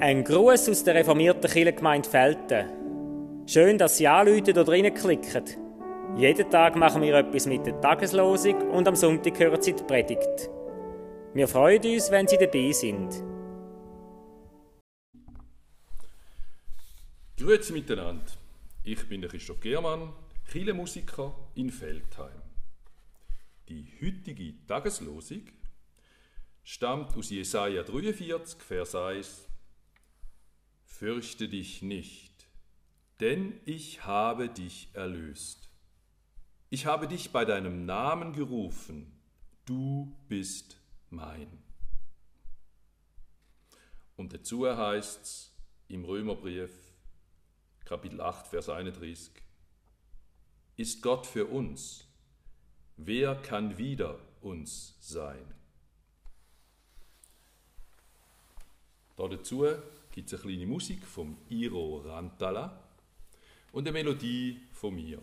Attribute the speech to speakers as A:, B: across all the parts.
A: Ein Gruß aus der reformierten Kirchengemeinde Felten. Schön, dass Sie anrufen oder reinklicken. Jeden Tag machen wir etwas mit der Tageslosung und am Sonntag hören Sie die Predigt. Wir freuen uns, wenn Sie dabei sind.
B: Grüezi miteinander. Ich bin der Christoph Germann, Musiker in Feldheim. Die heutige Tageslosung stammt aus Jesaja 43, Vers 1. Fürchte dich nicht, denn ich habe dich erlöst. Ich habe dich bei deinem Namen gerufen, du bist mein. Und dazu heißt es im Römerbrief, Kapitel 8, Vers 31, Ist Gott für uns? Wer kann wider uns sein? Dazu gibt es eine kleine Musik vom Iro Rantala und eine Melodie von mir.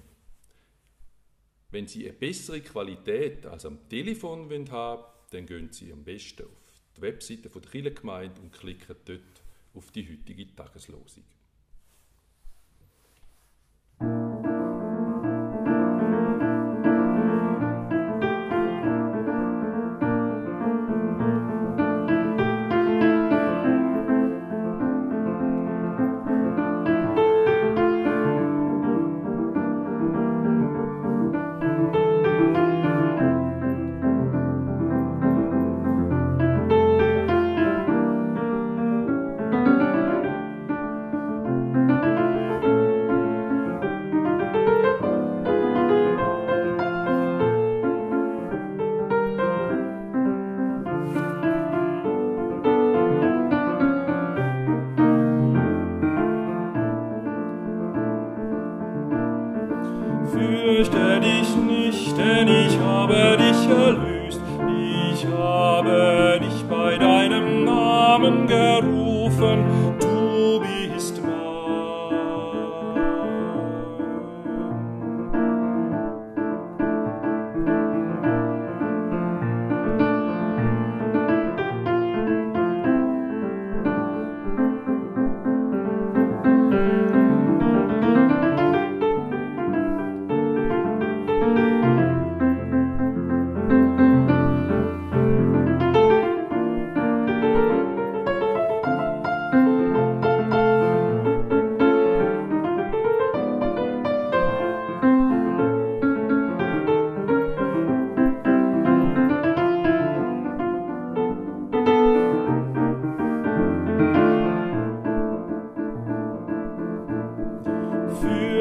B: Wenn Sie eine bessere Qualität als am Telefon haben dann gehen Sie am besten auf die Webseite der Kirchengemeinde und klicken dort auf die heutige Tageslosung.
C: Fürchte dich nicht, denn ich habe dich erlöst. Ich habe dich bei deinem Namen gerufen.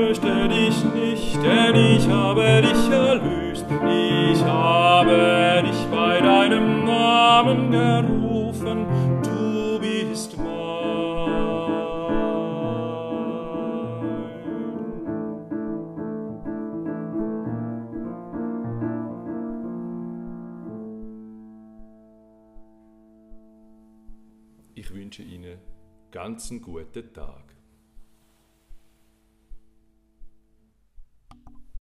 C: Fürchte dich nicht, denn ich habe dich erlöst. Ich habe dich bei deinem Namen gerufen, du bist mein.
B: Ich wünsche Ihnen ganz guten Tag.